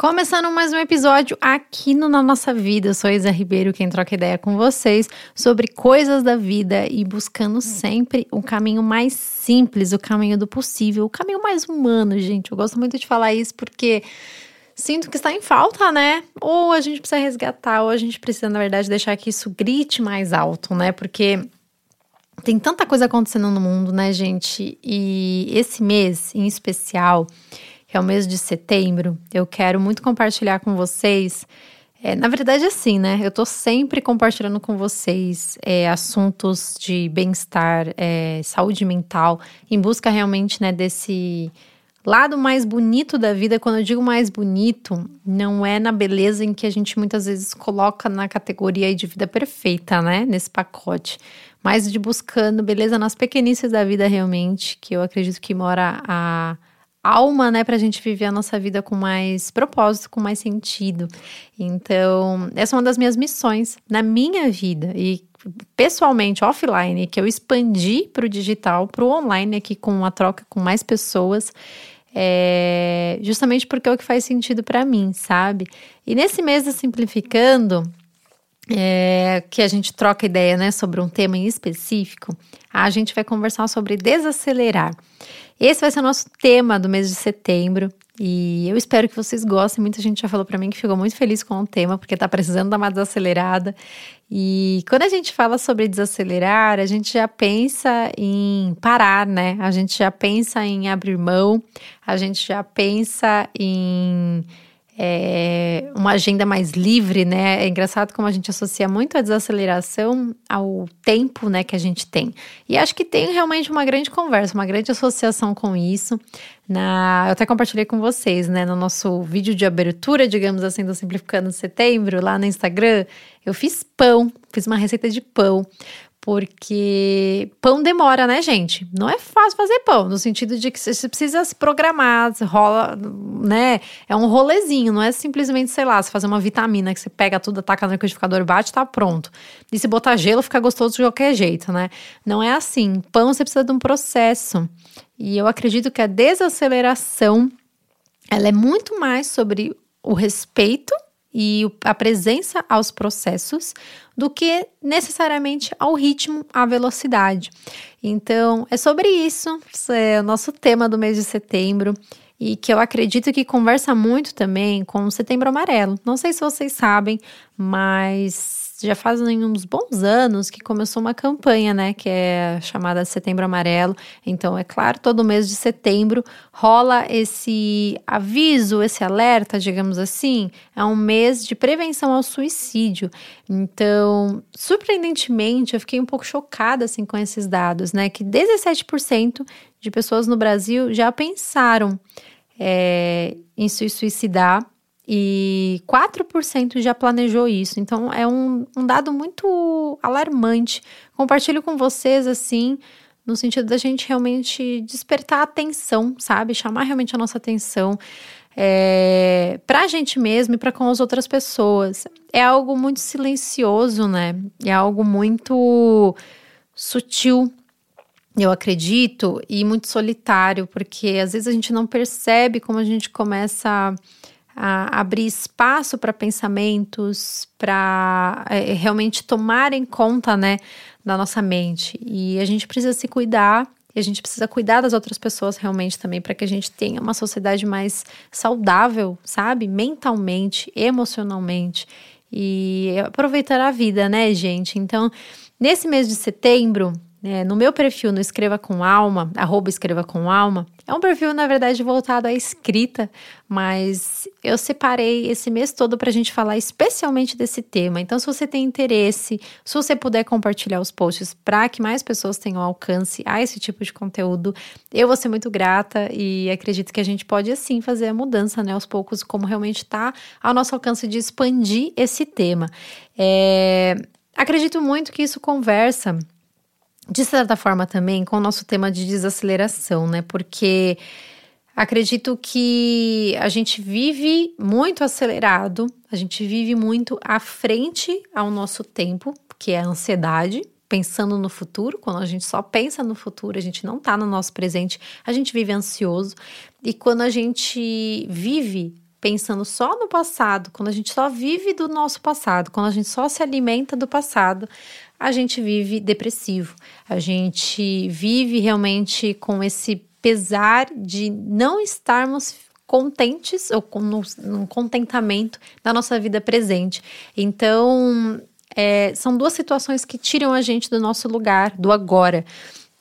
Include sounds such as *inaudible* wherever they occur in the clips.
Começando mais um episódio aqui no Na Nossa Vida. Eu sou Isa Ribeiro, quem troca ideia com vocês sobre coisas da vida e buscando sempre o caminho mais simples, o caminho do possível, o caminho mais humano, gente. Eu gosto muito de falar isso porque sinto que está em falta, né? Ou a gente precisa resgatar, ou a gente precisa, na verdade, deixar que isso grite mais alto, né? Porque tem tanta coisa acontecendo no mundo, né, gente? E esse mês em especial que é o mês de setembro, eu quero muito compartilhar com vocês. É, na verdade, assim, né? Eu tô sempre compartilhando com vocês é, assuntos de bem-estar, é, saúde mental, em busca realmente, né, desse lado mais bonito da vida. Quando eu digo mais bonito, não é na beleza em que a gente muitas vezes coloca na categoria de vida perfeita, né? Nesse pacote. Mas de buscando beleza nas pequenices da vida realmente, que eu acredito que mora a alma, né, para a gente viver a nossa vida com mais propósito, com mais sentido. Então, essa é uma das minhas missões na minha vida e pessoalmente, offline, que eu expandi para o digital, para o online, aqui com uma troca com mais pessoas. É, justamente porque é o que faz sentido para mim, sabe? E nesse mês da Simplificando, é, que a gente troca ideia né, sobre um tema em específico, a gente vai conversar sobre desacelerar. Esse vai ser o nosso tema do mês de setembro. E eu espero que vocês gostem. Muita gente já falou para mim que ficou muito feliz com o tema, porque tá precisando dar uma desacelerada. E quando a gente fala sobre desacelerar, a gente já pensa em parar, né? A gente já pensa em abrir mão, a gente já pensa em é, uma agenda mais livre, né? É engraçado como a gente associa muito a desaceleração ao tempo, né, que a gente tem. E acho que tem realmente uma grande conversa, uma grande associação com isso. Na, eu até compartilhei com vocês, né, no nosso vídeo de abertura, digamos assim, do Simplificando Setembro, lá no Instagram, eu fiz pão, fiz uma receita de pão porque pão demora, né, gente? Não é fácil fazer pão, no sentido de que você precisa se programar, rola, né? É um rolezinho, não é simplesmente, sei lá, você fazer uma vitamina que você pega tudo, ataca no liquidificador, bate, tá pronto. E se botar gelo, fica gostoso de qualquer jeito, né? Não é assim. Pão você precisa de um processo. E eu acredito que a desaceleração ela é muito mais sobre o respeito e a presença aos processos do que necessariamente ao ritmo, à velocidade. Então, é sobre isso, é o nosso tema do mês de setembro e que eu acredito que conversa muito também com o Setembro Amarelo. Não sei se vocês sabem, mas já fazem uns bons anos que começou uma campanha, né, que é chamada Setembro Amarelo. Então, é claro, todo mês de setembro rola esse aviso, esse alerta, digamos assim. É um mês de prevenção ao suicídio. Então, surpreendentemente, eu fiquei um pouco chocada assim com esses dados, né, que 17% de pessoas no Brasil já pensaram é, em se suicidar e 4% já planejou isso. Então é um, um dado muito alarmante. Compartilho com vocês assim, no sentido da gente realmente despertar atenção, sabe? Chamar realmente a nossa atenção é, para a gente mesmo e para com as outras pessoas. É algo muito silencioso, né? É algo muito sutil, eu acredito, e muito solitário, porque às vezes a gente não percebe como a gente começa a a abrir espaço para pensamentos, para é, realmente tomarem conta, né, da nossa mente. E a gente precisa se cuidar e a gente precisa cuidar das outras pessoas realmente também para que a gente tenha uma sociedade mais saudável, sabe? Mentalmente, emocionalmente e aproveitar a vida, né, gente? Então, nesse mês de setembro, é, no meu perfil no Escreva com Alma, arroba Escreva com Alma, é um perfil, na verdade, voltado à escrita, mas eu separei esse mês todo para a gente falar especialmente desse tema. Então, se você tem interesse, se você puder compartilhar os posts para que mais pessoas tenham alcance a esse tipo de conteúdo, eu vou ser muito grata e acredito que a gente pode, assim, fazer a mudança, né, aos poucos, como realmente está ao nosso alcance de expandir esse tema. É, acredito muito que isso conversa de certa forma também com o nosso tema de desaceleração, né? Porque acredito que a gente vive muito acelerado, a gente vive muito à frente ao nosso tempo, que é a ansiedade, pensando no futuro. Quando a gente só pensa no futuro, a gente não tá no nosso presente, a gente vive ansioso. E quando a gente vive pensando só no passado, quando a gente só vive do nosso passado, quando a gente só se alimenta do passado, a gente vive depressivo. A gente vive realmente com esse pesar de não estarmos contentes ou com um contentamento na nossa vida presente. Então, é, são duas situações que tiram a gente do nosso lugar, do agora.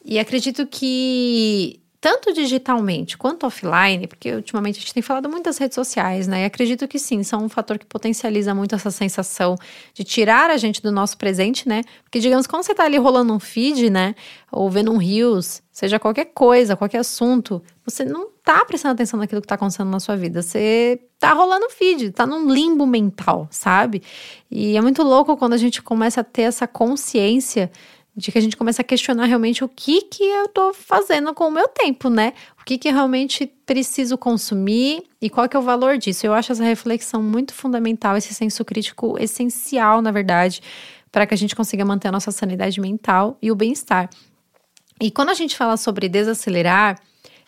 E acredito que tanto digitalmente quanto offline, porque ultimamente a gente tem falado muito das redes sociais, né? E acredito que sim, são um fator que potencializa muito essa sensação de tirar a gente do nosso presente, né? Porque, digamos, quando você tá ali rolando um feed, né? Ou vendo um Reels, seja qualquer coisa, qualquer assunto, você não tá prestando atenção naquilo que tá acontecendo na sua vida. Você tá rolando feed, tá num limbo mental, sabe? E é muito louco quando a gente começa a ter essa consciência de que a gente começa a questionar realmente o que que eu tô fazendo com o meu tempo, né? O que que realmente preciso consumir e qual que é o valor disso. Eu acho essa reflexão muito fundamental, esse senso crítico essencial, na verdade, para que a gente consiga manter a nossa sanidade mental e o bem-estar. E quando a gente fala sobre desacelerar,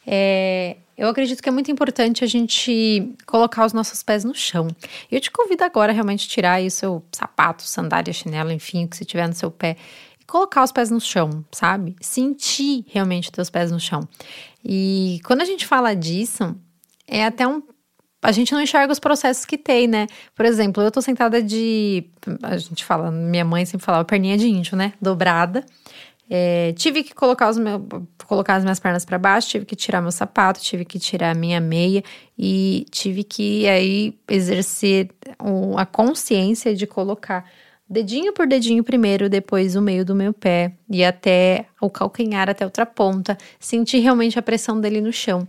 é, eu acredito que é muito importante a gente colocar os nossos pés no chão. Eu te convido agora a realmente tirar aí o seu sapato, sandália, chinelo, enfim, o que você tiver no seu pé colocar os pés no chão, sabe? Sentir realmente os teus pés no chão. E quando a gente fala disso, é até um a gente não enxerga os processos que tem, né? Por exemplo, eu tô sentada de. A gente fala, minha mãe sempre falava perninha de índio, né? Dobrada. É, tive que colocar, os meu, colocar as minhas pernas para baixo, tive que tirar meu sapato, tive que tirar a minha meia e tive que aí exercer a consciência de colocar dedinho por dedinho primeiro, depois o meio do meu pé e até o calcanhar, até outra ponta, sentir realmente a pressão dele no chão.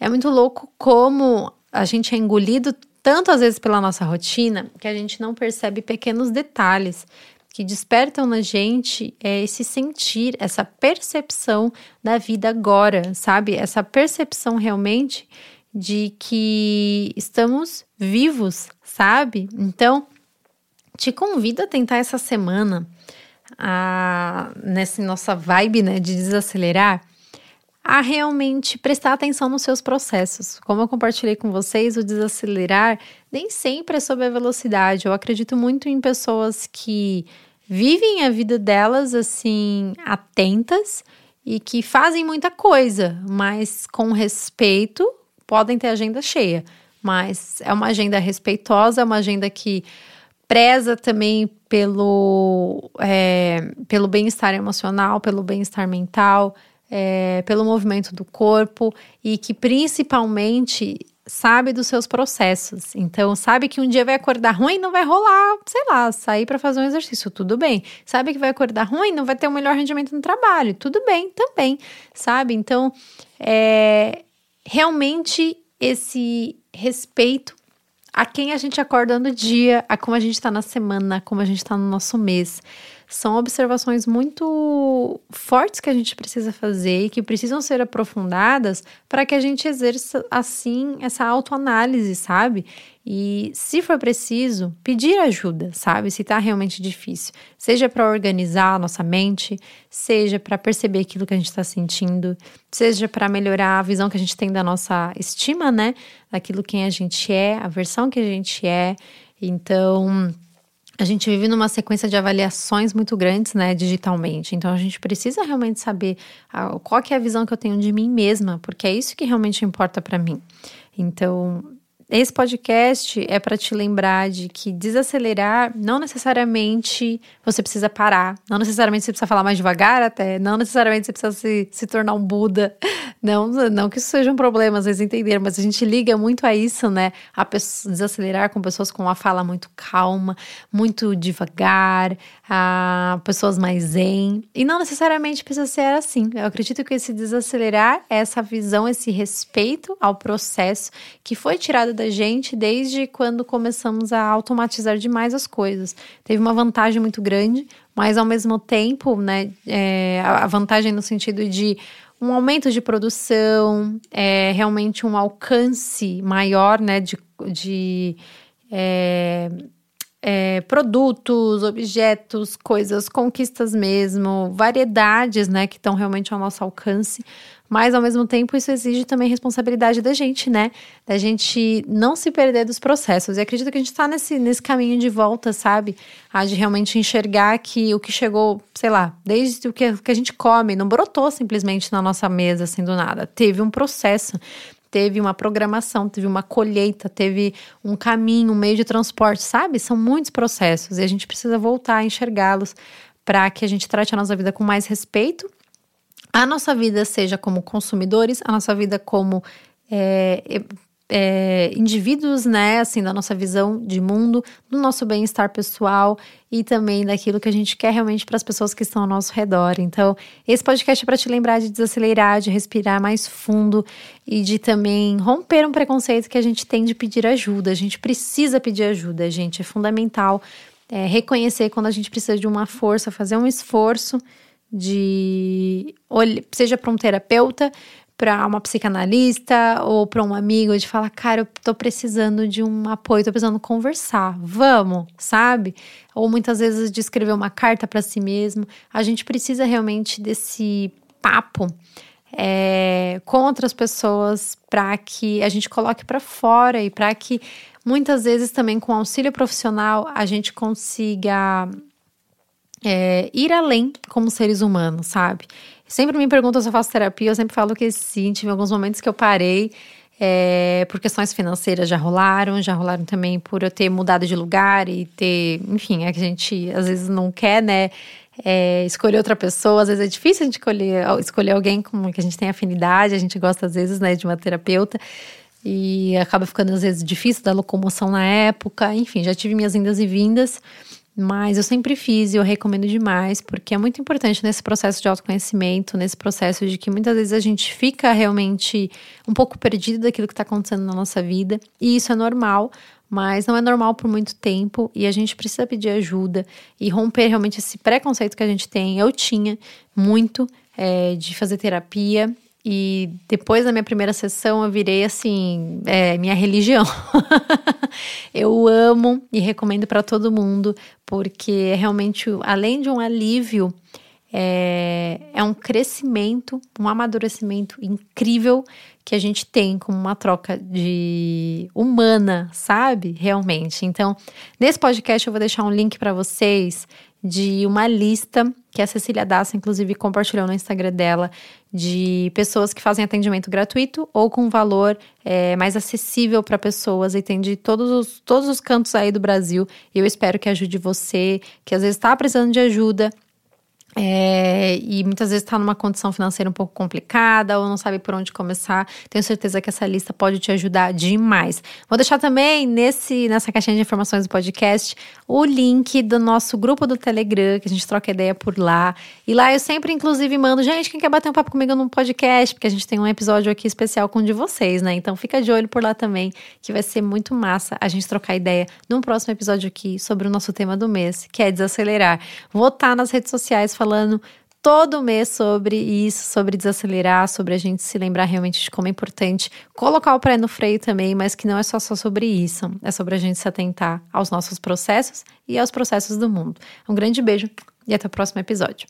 É muito louco como a gente é engolido tanto às vezes pela nossa rotina que a gente não percebe pequenos detalhes que despertam na gente é esse sentir, essa percepção da vida agora, sabe? Essa percepção realmente de que estamos vivos, sabe? Então, te convido a tentar essa semana, a, nessa nossa vibe né, de desacelerar, a realmente prestar atenção nos seus processos. Como eu compartilhei com vocês, o desacelerar nem sempre é sobre a velocidade. Eu acredito muito em pessoas que vivem a vida delas assim, atentas e que fazem muita coisa, mas com respeito, podem ter agenda cheia. Mas é uma agenda respeitosa, é uma agenda que preza também pelo, é, pelo bem-estar emocional, pelo bem-estar mental, é, pelo movimento do corpo e que principalmente sabe dos seus processos. Então, sabe que um dia vai acordar ruim, não vai rolar, sei lá, sair para fazer um exercício, tudo bem. Sabe que vai acordar ruim, não vai ter o um melhor rendimento no trabalho, tudo bem também, sabe? Então, é, realmente esse respeito a quem a gente acorda no dia, a como a gente está na semana, como a gente está no nosso mês. São observações muito fortes que a gente precisa fazer e que precisam ser aprofundadas para que a gente exerça, assim, essa autoanálise, sabe? E, se for preciso, pedir ajuda, sabe? Se está realmente difícil. Seja para organizar a nossa mente, seja para perceber aquilo que a gente está sentindo, seja para melhorar a visão que a gente tem da nossa estima, né? Daquilo quem a gente é, a versão que a gente é. Então, a gente vive numa sequência de avaliações muito grandes, né, digitalmente. Então a gente precisa realmente saber ah, qual que é a visão que eu tenho de mim mesma, porque é isso que realmente importa para mim. Então, esse podcast é para te lembrar de que desacelerar não necessariamente você precisa parar, não necessariamente você precisa falar mais devagar até, não necessariamente você precisa se, se tornar um Buda. *laughs* Não, não que isso seja um problema, às vezes entender, mas a gente liga muito a isso, né? A desacelerar com pessoas com uma fala muito calma, muito devagar, a pessoas mais zen. E não necessariamente precisa ser assim. Eu acredito que esse desacelerar é essa visão, esse respeito ao processo que foi tirado da gente desde quando começamos a automatizar demais as coisas. Teve uma vantagem muito grande, mas ao mesmo tempo, né, é, a vantagem no sentido de um aumento de produção, é, realmente um alcance maior, né, de, de é, é, produtos, objetos, coisas, conquistas mesmo, variedades, né, que estão realmente ao nosso alcance. Mas ao mesmo tempo isso exige também responsabilidade da gente, né? Da gente não se perder dos processos. E acredito que a gente está nesse, nesse caminho de volta, sabe? A de realmente enxergar que o que chegou, sei lá, desde o que, que a gente come, não brotou simplesmente na nossa mesa assim do nada. Teve um processo teve uma programação, teve uma colheita, teve um caminho, um meio de transporte, sabe? São muitos processos e a gente precisa voltar a enxergá-los para que a gente trate a nossa vida com mais respeito. A nossa vida seja como consumidores, a nossa vida como é, é, indivíduos, né, assim, da nossa visão de mundo, do nosso bem-estar pessoal e também daquilo que a gente quer realmente para as pessoas que estão ao nosso redor. Então, esse podcast é para te lembrar de desacelerar, de respirar mais fundo e de também romper um preconceito que a gente tem de pedir ajuda. A gente precisa pedir ajuda, gente, é fundamental é, reconhecer quando a gente precisa de uma força, fazer um esforço de seja para um terapeuta, para uma psicanalista ou para um amigo de falar, cara, eu tô precisando de um apoio, tô precisando conversar, vamos, sabe? Ou muitas vezes de escrever uma carta para si mesmo. A gente precisa realmente desse papo é, com outras pessoas para que a gente coloque para fora e para que muitas vezes também com auxílio profissional a gente consiga é, ir além como seres humanos, sabe? Sempre me perguntam se eu faço terapia, eu sempre falo que sim. Tive alguns momentos que eu parei é, por questões financeiras já rolaram, já rolaram também por eu ter mudado de lugar e ter, enfim, é que a gente às vezes não quer, né? É, escolher outra pessoa, às vezes é difícil a gente escolher, escolher alguém com que a gente tem afinidade, a gente gosta às vezes, né, de uma terapeuta. E acaba ficando às vezes difícil da locomoção na época. Enfim, já tive minhas indas e vindas. Mas eu sempre fiz e eu recomendo demais, porque é muito importante nesse processo de autoconhecimento, nesse processo de que muitas vezes a gente fica realmente um pouco perdido daquilo que está acontecendo na nossa vida, e isso é normal, mas não é normal por muito tempo. E a gente precisa pedir ajuda e romper realmente esse preconceito que a gente tem. Eu tinha muito é, de fazer terapia e depois da minha primeira sessão, eu virei assim, é, minha religião. *laughs* eu amo e recomendo para todo mundo, porque é realmente, além de um alívio, é, é um crescimento, um amadurecimento incrível que a gente tem como uma troca de humana, sabe? Realmente. Então, nesse podcast eu vou deixar um link para vocês de uma lista que a Cecília Dassa, inclusive, compartilhou no Instagram dela, de pessoas que fazem atendimento gratuito ou com valor é, mais acessível para pessoas e tem de todos os, todos os cantos aí do Brasil. E eu espero que ajude você, que às vezes está precisando de ajuda é, e muitas vezes está numa condição financeira um pouco complicada ou não sabe por onde começar, tenho certeza que essa lista pode te ajudar demais. Vou deixar também nesse, nessa caixinha de informações do podcast o link do nosso grupo do Telegram, que a gente troca ideia por lá. E lá eu sempre, inclusive, mando, gente, quem quer bater um papo comigo no podcast, porque a gente tem um episódio aqui especial com um de vocês, né? Então fica de olho por lá também, que vai ser muito massa a gente trocar ideia num próximo episódio aqui sobre o nosso tema do mês, que é desacelerar. Vou estar nas redes sociais falando falando todo mês sobre isso, sobre desacelerar, sobre a gente se lembrar realmente de como é importante colocar o pé no freio também, mas que não é só, só sobre isso, é sobre a gente se atentar aos nossos processos e aos processos do mundo. Um grande beijo e até o próximo episódio.